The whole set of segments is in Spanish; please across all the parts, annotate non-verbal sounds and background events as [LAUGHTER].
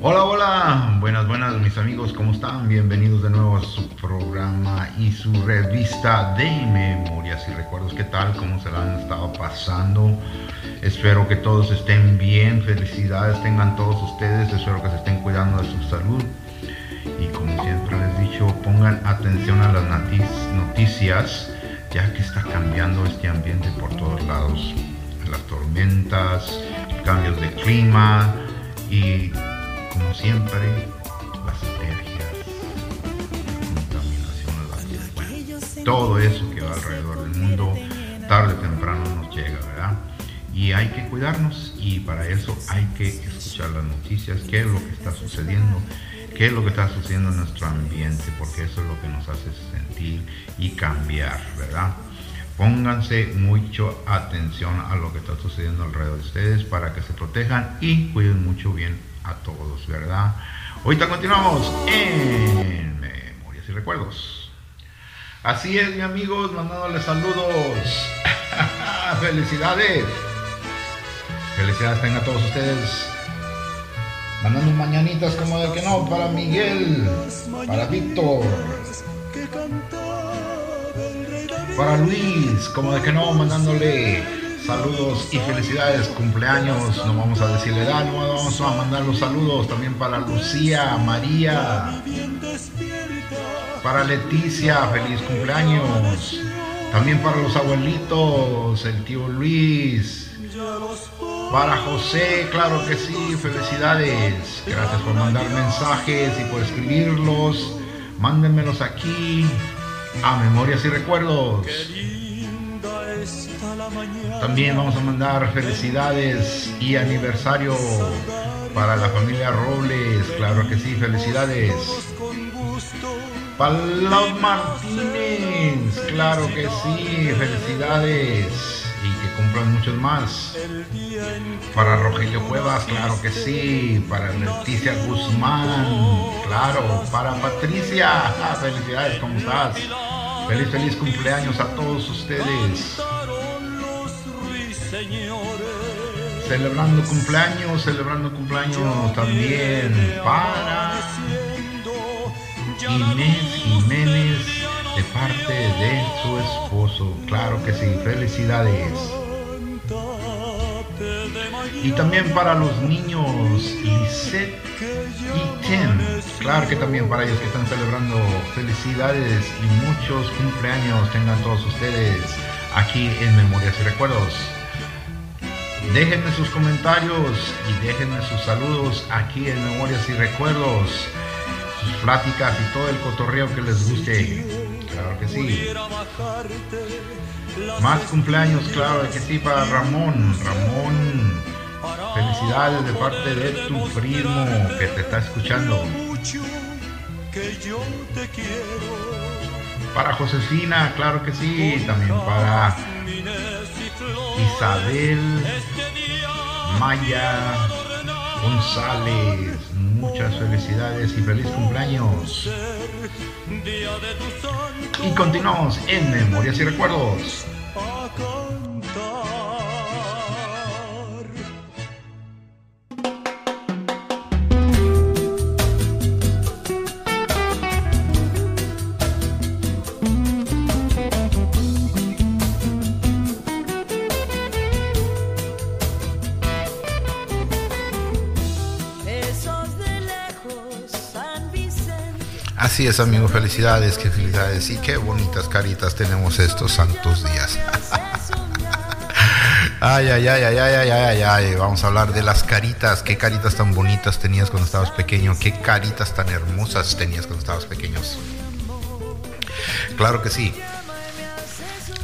Hola, hola, buenas, buenas mis amigos, ¿cómo están? Bienvenidos de nuevo a su programa y su revista de memorias y recuerdos. ¿Qué tal? ¿Cómo se la han estado pasando? Espero que todos estén bien, felicidades tengan todos ustedes, espero que se estén cuidando de su salud. Y como siempre les he dicho, pongan atención a las noticias, ya que está cambiando este ambiente por todos lados. Las tormentas, cambios de clima y como siempre, las alergias, la contaminación, todo eso que va alrededor del mundo, tarde o temprano nos llega, ¿verdad? Y hay que cuidarnos y para eso hay que escuchar las noticias, qué es lo que está sucediendo, qué es lo que está sucediendo en nuestro ambiente, porque eso es lo que nos hace sentir y cambiar, ¿verdad? Pónganse mucho atención a lo que está sucediendo alrededor de ustedes para que se protejan y cuiden mucho bien a todos, ¿verdad? Ahorita continuamos en Memorias y Recuerdos. Así es, mi amigos, mandándoles saludos. [LAUGHS] Felicidades. Felicidades tengan todos ustedes. Mandando mañanitas como de que no, para Miguel, para Víctor, para Luis, como de que no, mandándole Saludos y felicidades, cumpleaños. No vamos a decirle edad, no vamos a mandar los saludos también para Lucía, María, para Leticia, feliz cumpleaños. También para los abuelitos, el tío Luis. Para José, claro que sí, felicidades. Gracias por mandar mensajes y por escribirlos. Mándenmelos aquí a Memorias y Recuerdos. También vamos a mandar felicidades y aniversario para la familia Robles, claro que sí, felicidades. Para los Martínez, claro que sí, felicidades y que cumplan muchos más. Para Rogelio Cuevas, claro que sí. Para Leticia Guzmán, claro. Para Patricia, [LAUGHS] felicidades, ¿cómo estás? Feliz, feliz cumpleaños a todos ustedes. Celebrando cumpleaños, celebrando cumpleaños también para Inés Jiménez de parte de su esposo. Claro que sí, felicidades. Y también para los niños Lisette y Tim. Claro que también para ellos que están celebrando felicidades y muchos cumpleaños tengan todos ustedes aquí en Memorias y Recuerdos. Déjenme sus comentarios y déjenme sus saludos aquí en Memorias y Recuerdos, sus pláticas y todo el cotorreo que les guste. Claro que sí. Más cumpleaños, claro que sí, para Ramón. Ramón, felicidades de parte de tu primo que te está escuchando. Para Josefina, claro que sí, también para Isabel, Maya, González, muchas felicidades y feliz cumpleaños. Y continuamos en Memorias y Recuerdos. Así es, amigo, felicidades, qué felicidades y qué bonitas caritas tenemos estos santos días. [LAUGHS] Ay, ay, ay, ay, ay, ay, ay, ay, vamos a hablar de las caritas, qué caritas tan bonitas tenías cuando estabas pequeño, qué caritas tan hermosas tenías cuando estabas pequeños. Claro que sí.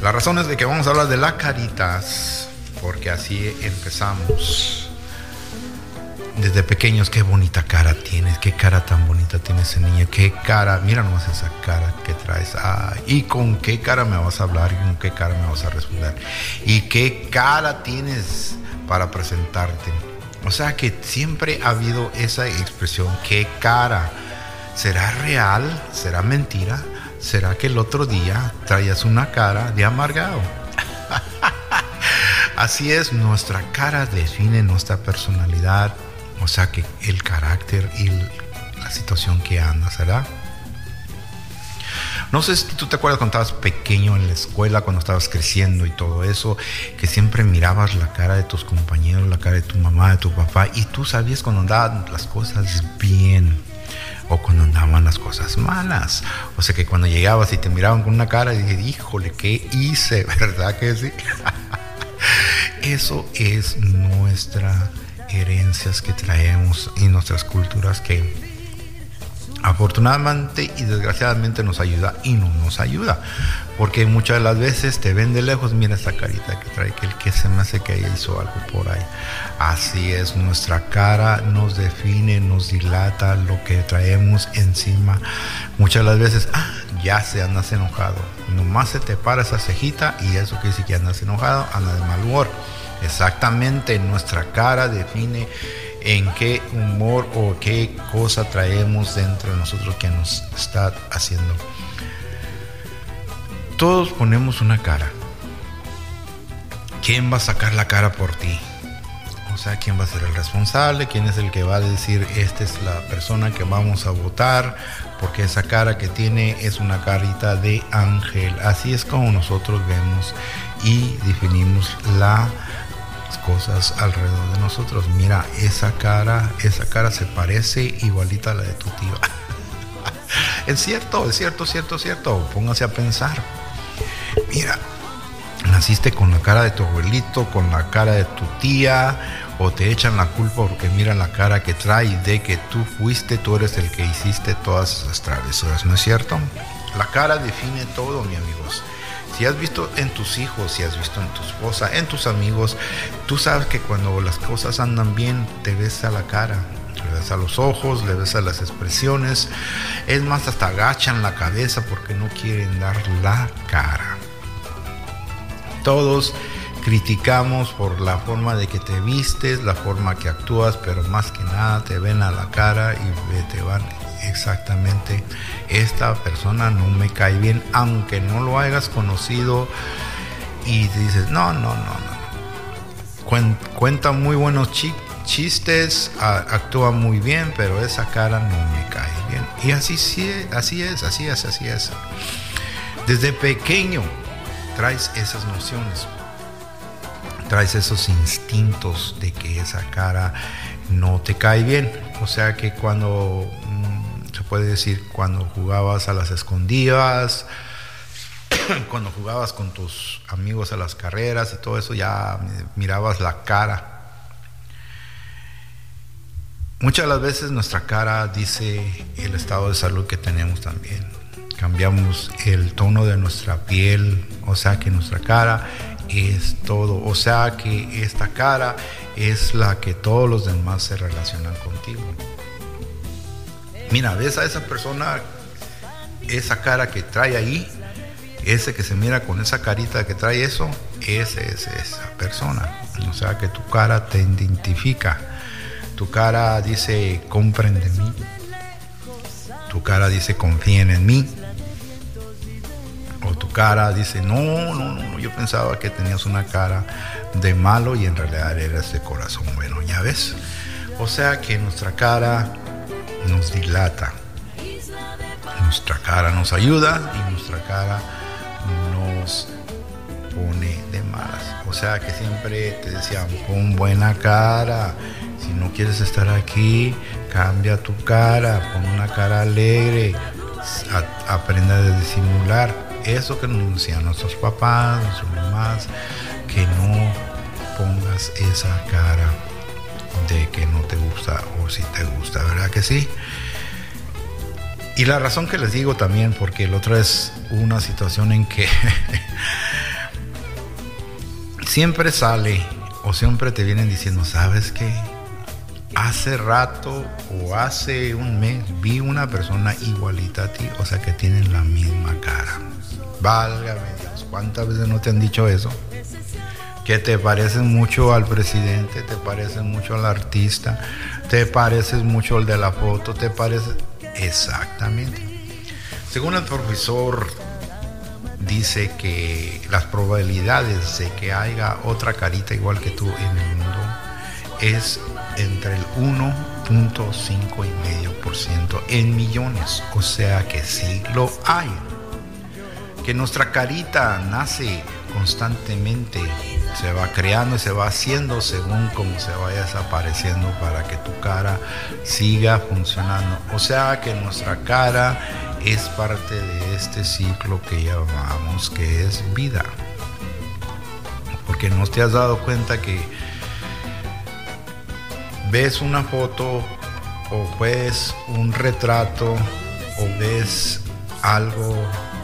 La razón es de que vamos a hablar de las caritas, porque así empezamos desde pequeños, qué bonita cara tienes, qué cara tan bonita tiene ese niño, qué cara, mira nomás esa cara que traes, ah, y con qué cara me vas a hablar y con qué cara me vas a responder, y qué cara tienes para presentarte. O sea que siempre ha habido esa expresión, qué cara, ¿será real? ¿Será mentira? ¿Será que el otro día traías una cara de amargado? [LAUGHS] Así es, nuestra cara define nuestra personalidad, O sea que el carácter y la situación que andas, ¿verdad? No sé si tú te acuerdas cuando estabas pequeño en la escuela, cuando estabas creciendo y todo eso, que siempre mirabas la cara de tus compañeros, la cara de tu mamá, de tu papá, y tú sabías cuando andaban las cosas bien o cuando andaban las cosas malas. O sea que cuando llegabas y te miraban con una cara y dije, híjole, ¿qué hice? [LAUGHS] ¿Verdad que sí? [LAUGHS] Eso es nuestra herencias que traemos y nuestras culturas que afortunadamente y desgraciadamente nos ayuda y no nos ayuda. Porque muchas de las veces te ven de lejos, mira esta carita que trae, que el que se me hace que hizo algo por ahí. Así es, nuestra cara nos define, nos dilata lo que traemos encima. Muchas de las veces, ah, ya se andas enojado. Nomás se te para esa cejita y eso quiere decir que andas enojado, andas de mal humor. Exactamente, nuestra cara define en qué humor o qué cosa traemos dentro de nosotros que nos está haciendo. Todos ponemos una cara. ¿Quién va a sacar la cara por ti? O sea, ¿quién va a ser el responsable? ¿Quién es el que va a decir, esta es la persona que vamos a votar? Porque esa cara que tiene es una carita de ángel. Así es como nosotros vemos y definimos la cosas alrededor de nosotros. Mira, esa cara, esa cara se parece igualita a la de tu tío. [LAUGHS] es cierto, es cierto, cierto, cierto. Póngase a pensar. Mira, naciste con la cara de tu abuelito, con la cara de tu tía, o te echan la culpa porque miran la cara que trae de que tú fuiste, tú eres el que hiciste todas esas travesuras, ¿no es cierto? La cara define todo, mi amigos. Si has visto en tus hijos, si has visto en tu esposa, en tus amigos, tú sabes que cuando las cosas andan bien, te ves a la cara, le ves a los ojos, le ves a las expresiones. Es más, hasta agachan la cabeza porque no quieren dar la cara. Todos criticamos por la forma de que te vistes, la forma que actúas, pero más que nada te ven a la cara y te van exactamente, esta persona no me cae bien, aunque no lo hayas conocido y dices, no, no, no, no. Cuenta muy buenos chistes, actúa muy bien, pero esa cara no me cae bien. Y así, sí, así es, así es, así es. Desde pequeño traes esas nociones, traes esos instintos de que esa cara no te cae bien. O sea que cuando puede decir cuando jugabas a las escondidas, [COUGHS] cuando jugabas con tus amigos a las carreras y todo eso, ya mirabas la cara. Muchas de las veces nuestra cara dice el estado de salud que tenemos también. Cambiamos el tono de nuestra piel, o sea que nuestra cara es todo, o sea que esta cara es la que todos los demás se relacionan contigo. Mira, ves a esa persona, esa cara que trae ahí, ese que se mira con esa carita que trae eso, ese es esa persona. O sea que tu cara te identifica. Tu cara dice, comprende mí. Tu cara dice, confíen en mí. O tu cara dice, no, no, no, yo pensaba que tenías una cara de malo y en realidad eres de corazón bueno, ya ves. O sea que nuestra cara nos dilata. Nuestra cara nos ayuda y nuestra cara nos pone de malas. O sea que siempre te decían, pon buena cara. Si no quieres estar aquí, cambia tu cara, pon una cara alegre, aprenda a disimular. Eso que nos decían nuestros papás, nuestras mamás, que no pongas esa cara de que no te gusta o si te gusta, ¿verdad que sí? Y la razón que les digo también, porque el otro es una situación en que [LAUGHS] siempre sale o siempre te vienen diciendo, ¿sabes qué? Hace rato o hace un mes vi una persona igualita a ti, o sea que tienen la misma cara. Válgame Dios, ¿cuántas veces no te han dicho eso? Que te pareces mucho al presidente, te pareces mucho al artista, te pareces mucho al de la foto, te pareces... Exactamente. Según el profesor, dice que las probabilidades de que haya otra carita igual que tú en el mundo es entre el 1.5 y medio por ciento en millones, o sea que sí lo hay. Que nuestra carita nace constantemente, se va creando y se va haciendo según como se vaya desapareciendo para que tu cara siga funcionando. O sea que nuestra cara es parte de este ciclo que llamamos que es vida. Porque no te has dado cuenta que ves una foto o ves un retrato o ves algo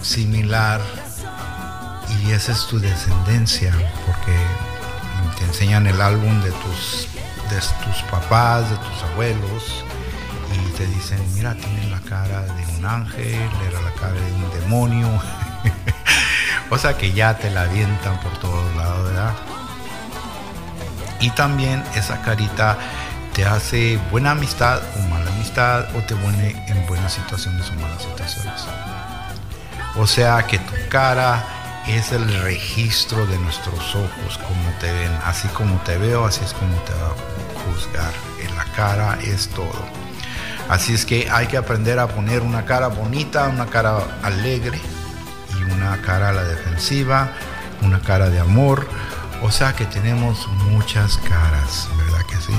similar y esa es tu descendencia porque te enseñan el álbum de tus, de tus papás, de tus abuelos y te dicen, mira, tiene la cara de un ángel, era la cara de un demonio. [LAUGHS] o sea que ya te la avientan por todos lados, ¿verdad? Y también esa carita te hace buena amistad o mala amistad o te pone en buenas situaciones o malas situaciones. O sea que tu cara es el registro de nuestros ojos, como te ven, así como te veo, así es como te va a juzgar. En la cara es todo. Así es que hay que aprender a poner una cara bonita, una cara alegre y una cara a la defensiva, una cara de amor. O sea que tenemos muchas caras, ¿verdad que sí?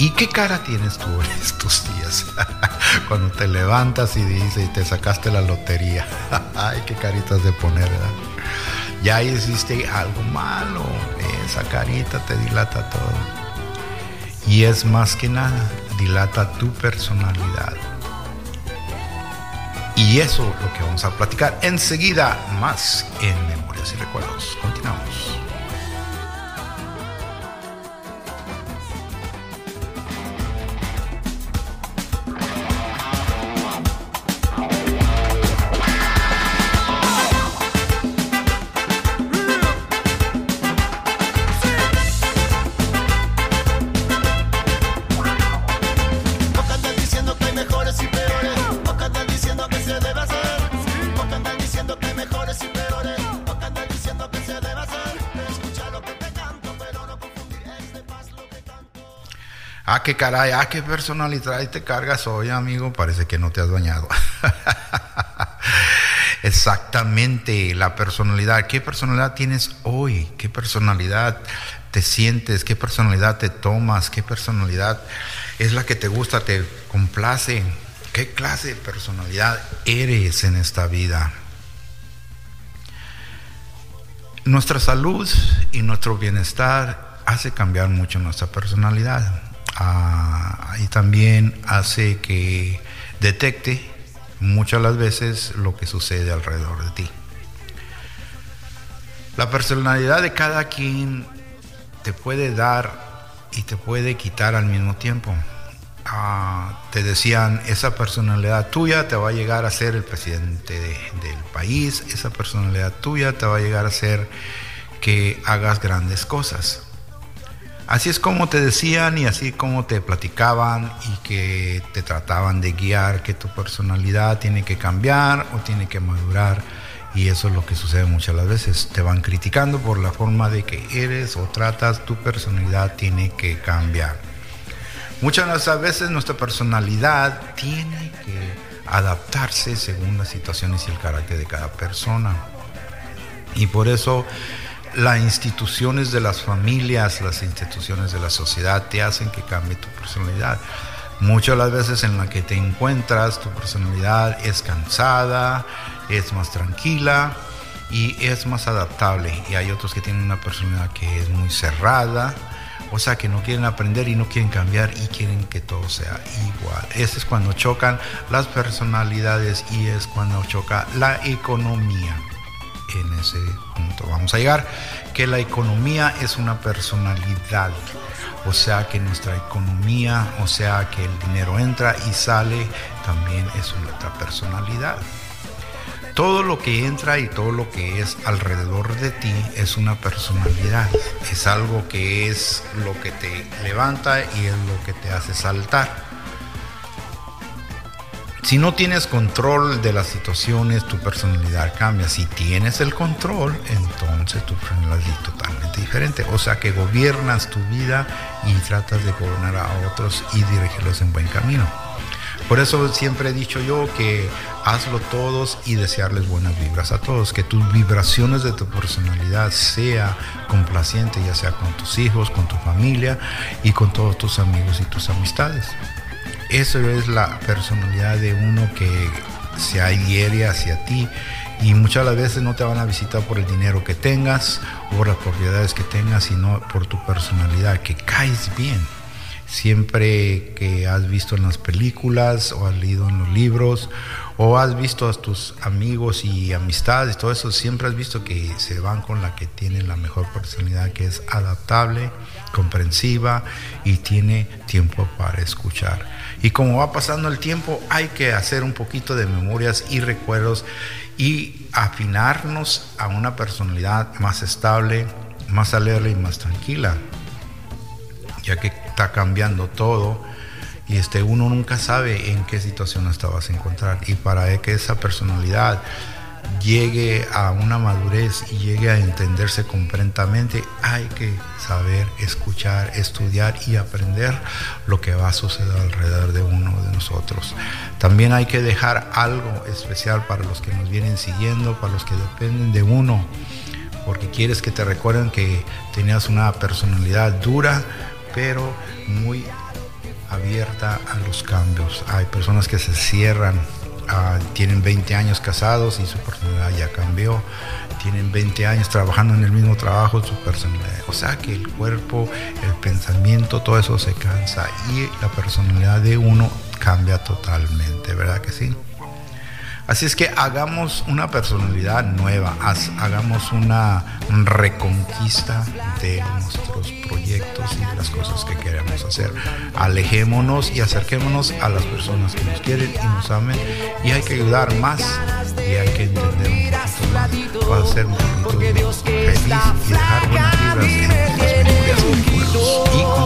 ¿Y qué cara tienes tú en estos días? [LAUGHS] Cuando te levantas y dices te sacaste la lotería. [LAUGHS] Ay, qué caritas de poner, ¿verdad? Ya hiciste algo malo, esa carita te dilata todo. Y es más que nada, dilata tu personalidad. Y eso es lo que vamos a platicar enseguida más en Memorias y Recuerdos. Continuamos. Qué caray, ah, qué personalidad te cargas hoy, amigo. Parece que no te has bañado. [LAUGHS] Exactamente, la personalidad. ¿Qué personalidad tienes hoy? ¿Qué personalidad te sientes? ¿Qué personalidad te tomas? ¿Qué personalidad es la que te gusta, te complace? ¿Qué clase de personalidad eres en esta vida? Nuestra salud y nuestro bienestar hace cambiar mucho nuestra personalidad y también hace que detecte muchas las veces lo que sucede alrededor de ti. La personalidad de cada quien te puede dar y te puede quitar al mismo tiempo. Ah, te decían, esa personalidad tuya te va a llegar a ser el presidente del país, esa personalidad tuya te va a llegar a ser que hagas grandes cosas. Así es como te decían y así como te platicaban y que te trataban de guiar, que tu personalidad tiene que cambiar o tiene que madurar. Y eso es lo que sucede muchas las veces. Te van criticando por la forma de que eres o tratas, tu personalidad tiene que cambiar. Muchas veces nuestra personalidad tiene que adaptarse según las situaciones y el carácter de cada persona. Y por eso las instituciones de las familias, las instituciones de la sociedad te hacen que cambie tu personalidad. Muchas de las veces en la que te encuentras, tu personalidad es cansada, es más tranquila y es más adaptable. Y hay otros que tienen una personalidad que es muy cerrada, o sea, que no quieren aprender y no quieren cambiar y quieren que todo sea igual. Ese es cuando chocan las personalidades y es cuando choca la economía en ese punto. Vamos a llegar que la economía es una personalidad, o sea que nuestra economía, o sea que el dinero entra y sale, también es otra personalidad. Todo lo que entra y todo lo que es alrededor de ti es una personalidad. Es algo que es lo que te levanta y es lo que te hace saltar. Si no tienes control de las situaciones, tu personalidad cambia. Si tienes el control, entonces tu personalidad es totalmente diferente. O sea que gobiernas tu vida y tratas de gobernar a otros y dirigirlos en buen camino. Por eso siempre he dicho yo que hazlo todos y desearles buenas vibras a todos, que tus vibraciones de tu personalidad sea complaciente, ya sea con tus hijos, con tu familia y con todos tus amigos y tus amistades. Eso es la personalidad de uno que se adhiere hacia ti y muchas las veces no te van a visitar por el dinero que tengas o las propiedades que tengas, sino por tu personalidad, que caes bien. Siempre que has visto en las películas o has leído en los libros o has visto a tus amigos y amistades, todo eso, siempre has visto que se van con la que tiene la mejor personalidad, que es adaptable, comprensiva y tiene tiempo para escuchar. Y como va pasando el tiempo, hay que hacer un poquito de memorias y recuerdos y afinarnos a una personalidad más estable, más alegre y más tranquila, ya que está cambiando todo y este, uno nunca sabe en qué situación te vas a encontrar. Y para que esa personalidad llegue a una madurez y llegue a entenderse completamente, hay que saber escuchar, estudiar y aprender lo que va a suceder alrededor de uno de nosotros. También hay que dejar algo especial para los que nos vienen siguiendo, para los que dependen de uno, porque quieres que te recuerden que tenías una personalidad dura, pero muy abierta a los cambios. Hay personas que se cierran, ah, tienen 20 años casados y su personalidad ya cambió. Tienen 20 años trabajando en el mismo trabajo, su personalidad. O sea que el cuerpo, el pensamiento, todo eso se cansa y la personalidad de uno cambia totalmente, ¿verdad que sí? Así es que hagamos una personalidad nueva, hagamos una reconquista de nuestros proyectos y de las cosas que queremos hacer. Alejémonos y acerquémonos a las personas que nos quieren y nos amen y hay que ayudar más y hay que entender un poquito más para ser un poquito feliz y dejar buenas vibras en nuestras memorias y recuerdos.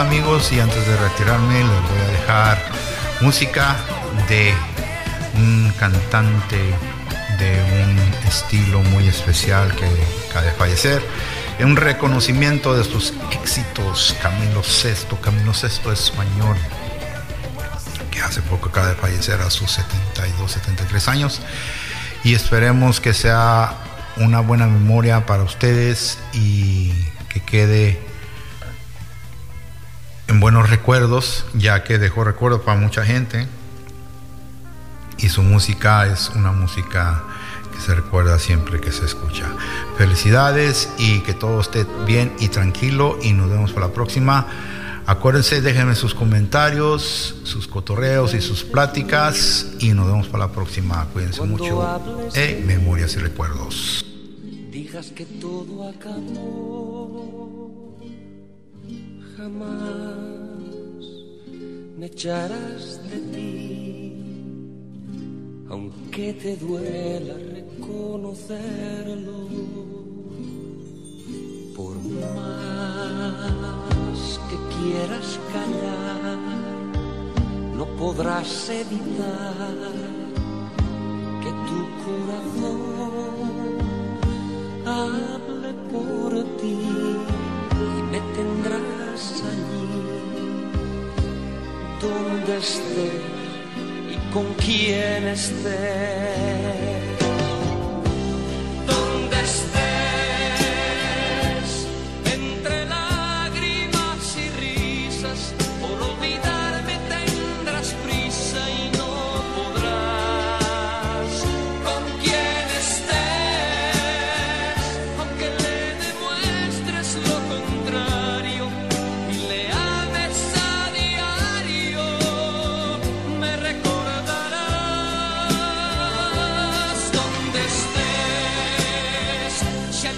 Amigos, y antes de retirarme les voy a dejar música de un cantante de un estilo muy especial que acaba de fallecer. En un reconocimiento de sus éxitos, Camilo Sesto, Camilo Sesto español, que hace poco acaba de fallecer a sus 72, 73 años. Y esperemos que sea una buena memoria para ustedes y que quede buenos recuerdos, ya que dejó recuerdos para mucha gente. Y su música es una música que se recuerda siempre que se escucha. Felicidades y que todo esté bien y tranquilo y nos vemos para la próxima. Acuérdense, déjenme sus comentarios, sus cotorreos y sus pláticas y nos vemos para la próxima. Cuídense mucho. En Memorias y Recuerdos. Digas que todo acabó jamás me echarás de ti, aunque te duela reconocerlo, por más que quieras callar, no podrás evitar que tu corazón hable por ti y me tendrás allí donde esté y con quién esté.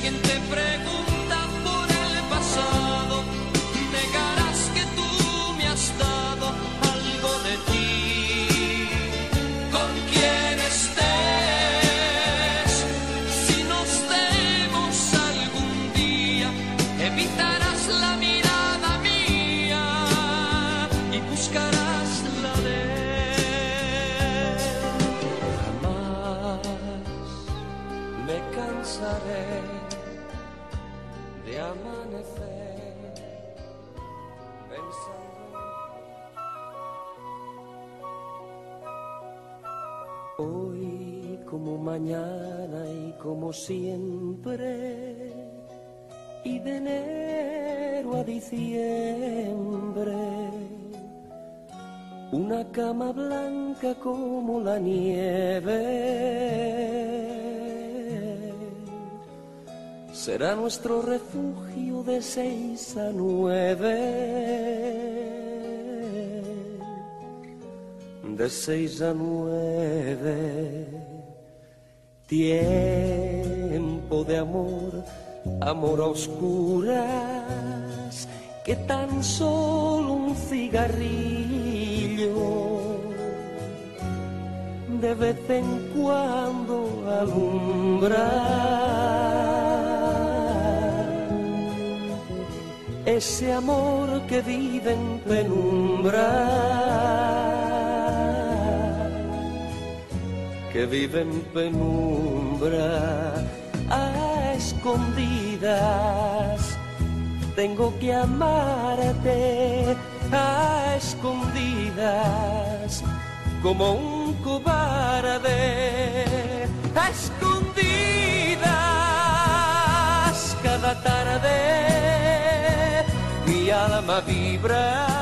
alguien te pregunta. Siempre y de enero a diciembre una cama blanca como la nieve. Será nuestro refugio de seis a nueve de seis a nueve Tiempo de amor, amor a oscuras, que tan solo un cigarrillo de vez en cuando alumbra. Ese amor que vive en penumbra que vive en penumbra a escondidas. Tengo que amarte a escondidas como un cobarde a escondidas cada tarde mi alma vibra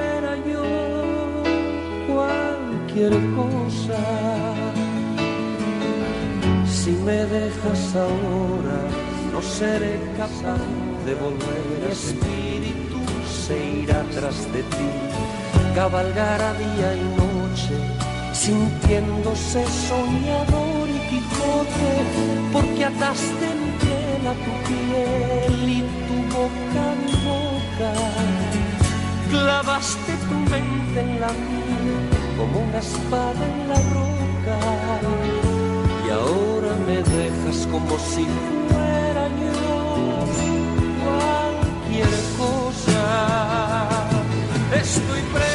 cualquier cosa. Si me dejas ahora, no seré capaz de volver. Mi espíritu se irá tras de ti, cabalgará día y noche, sintiéndose soñador y Quijote, porque ataste mi piel a tu piel y tu boca a mi boca. Clavaste tu mente en la mía como una espada en la roca y ahora me dejas como si fuera yo cualquier cosa. Estoy preso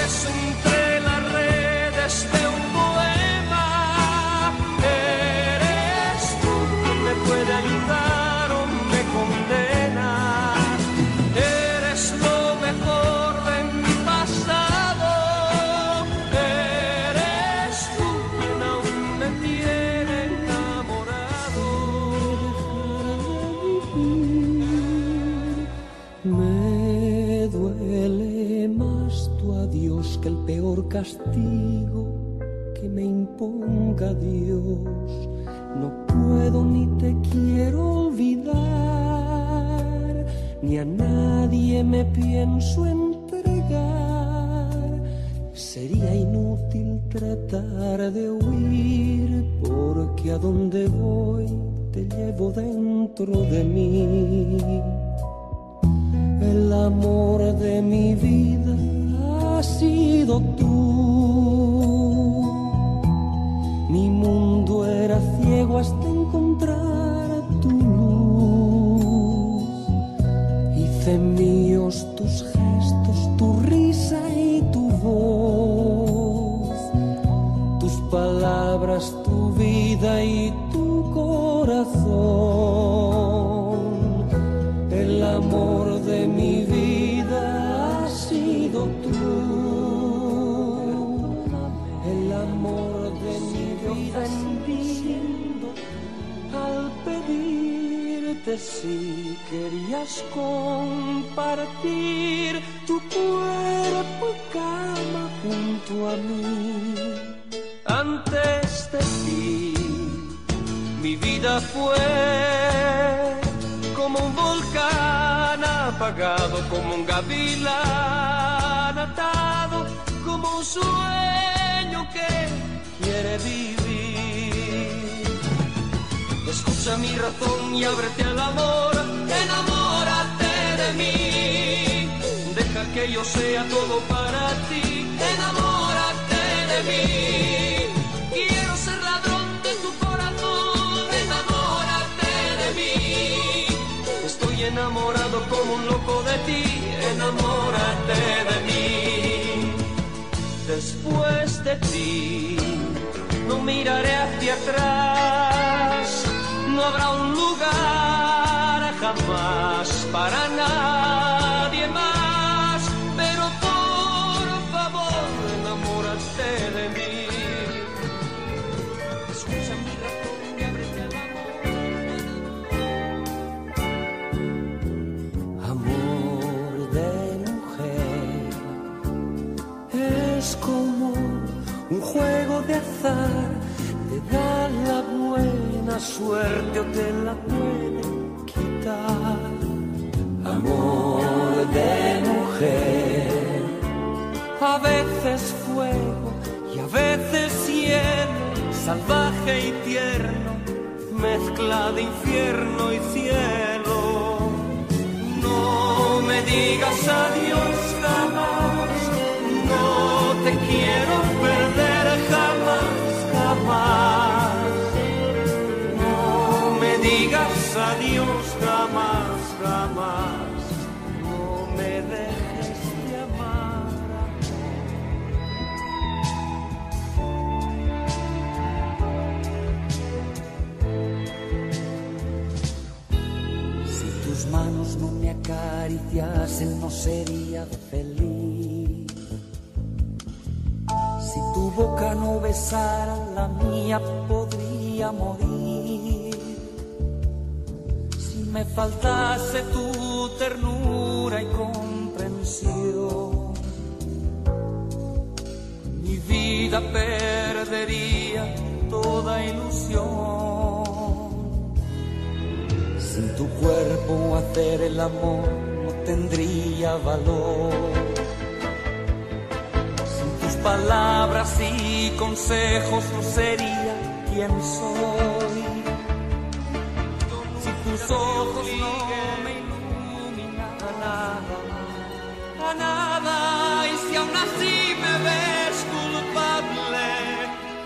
castigo que me imponga Dios. No puedo ni te quiero olvidar, ni a nadie me pienso entregar. Sería inútil tratar de huir, porque a donde voy te llevo dentro de mí. El amor de mi vida sido tú. Mi mundo era ciego hasta encontrar tu luz. Hice míos tus gestos, tu risa y tu voz. Tus palabras, tu vida y tu corazón. Si querías compartir tu cuerpo y cama junto a mí. Antes de ti, mi vida fue como un volcán apagado, como un gavilán atado, como un sueño que quiere vivir. Mi razón y ábrete al amor, enamórate de mí. Deja que yo sea todo para ti, enamórate de mí. Quiero ser ladrón de tu corazón, enamórate de mí. Estoy enamorado como un loco de ti, enamórate de mí. Después de ti, no miraré hacia atrás, no habrá un lugar jamás para nadie más, pero por favor, enamórate de mí. Escucha mi razón y ábrete al amor de mujer es como un juego de azar, buena suerte o te la puede quitar. Amor de mujer, a veces fuego y a veces cielo, salvaje y tierno, mezcla de infierno y cielo. No me digas adiós me acariciasen, no sería feliz. Si tu boca no besara la mía, podría morir. Si me faltase tu ternura y comprensión, mi vida perdería toda ilusión. Sin tu cuerpo el amor no tendría valor. Sin tus palabras y consejos no sería quien soy. Si tus ojos no me iluminan a nada, a nada. Y si aún así me ves culpable,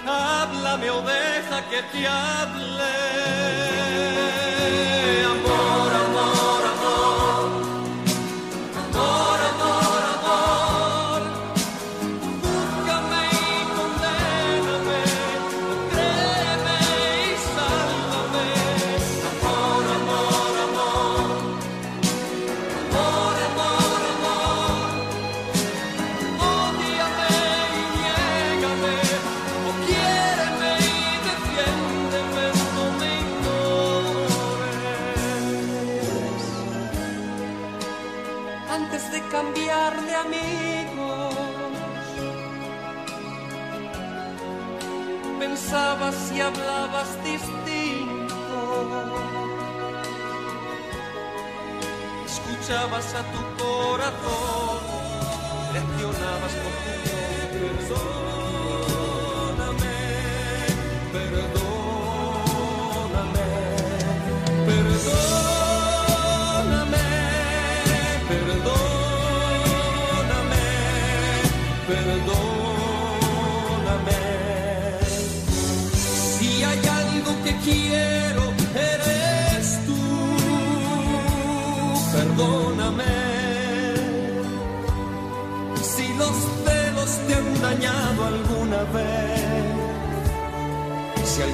háblame o deja que te hable. Escuchabas a tu corazón, reaccionabas con tu Perdóname, perdóname,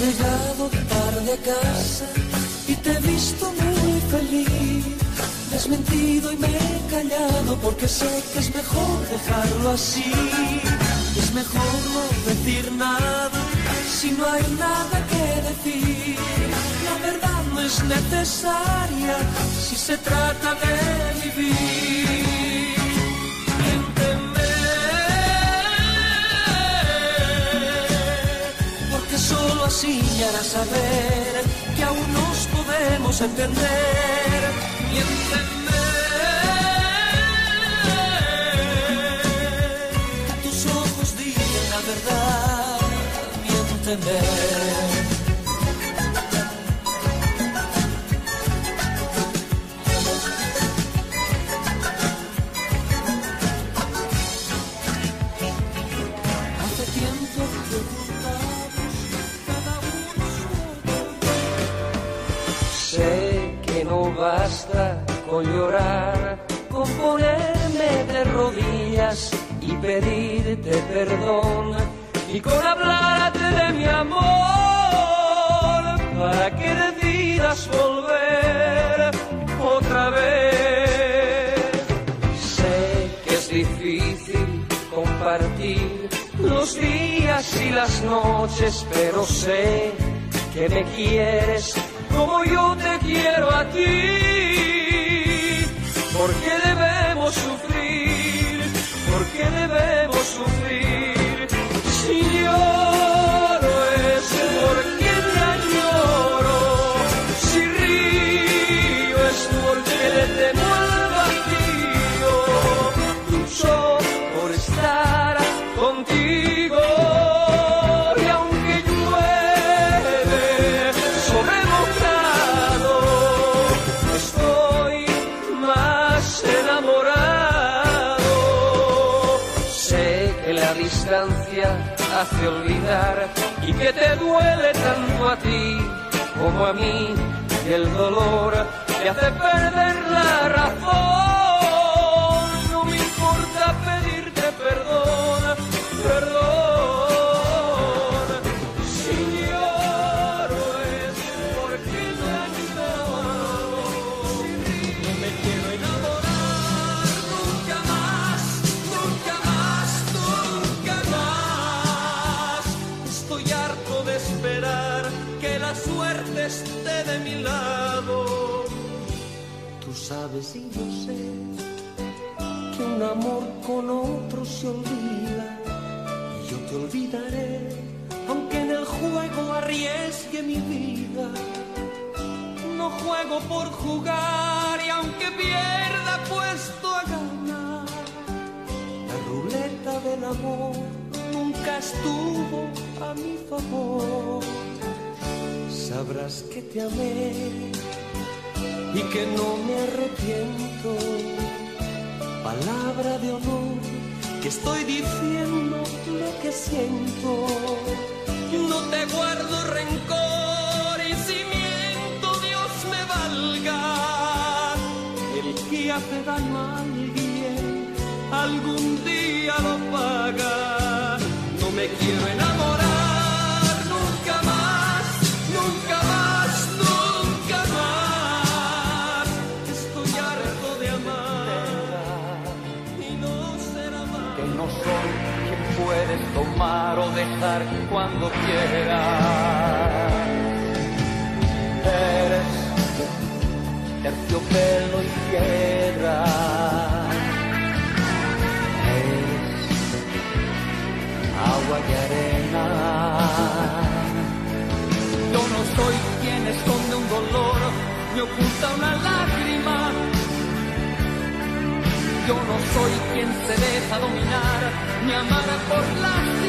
Llegado tarde a casa y te he visto muy feliz. Me has mentido y me he callado porque sé que es mejor dejarlo así. Es mejor no decir nada si no hay nada que decir. La verdad no es necesaria si se trata de vivir. Solo así me harás saber que aún nos podemos entender. Miénteme, que tus ojos digan la verdad. Miénteme. Hace basta con llorar, con ponerme de rodillas y pedirte perdón y con hablarte de mi amor para que decidas volver otra vez. Sé que es difícil compartir los días y las noches, pero sé que me quieres como yo te quiero a ti. ¿Por qué debemos sufrir? ¿Por qué debemos sufrir? Y que te duele tanto a ti como a mí, y el dolor te hace perder la razón. Sabes y yo sé que un amor con otro se olvida y yo te olvidaré aunque en el juego arriesgue mi vida. No juego por jugar y aunque pierda puesto a ganar. La ruleta del amor nunca estuvo a mi favor. Sabrás que te amé y que no me arrepiento. Palabra de honor, que estoy diciendo lo que siento. No te guardo rencor y si miento, Dios me valga. El que hace daño a alguien, algún día lo paga. No me quiero enamorar. tomar o dejar cuando quieras. Eres terciopelo y tierra. Eres agua y arena. Yo no soy quien esconde un dolor, me oculta una lágrima. Yo no soy quien se deja dominar me amara por la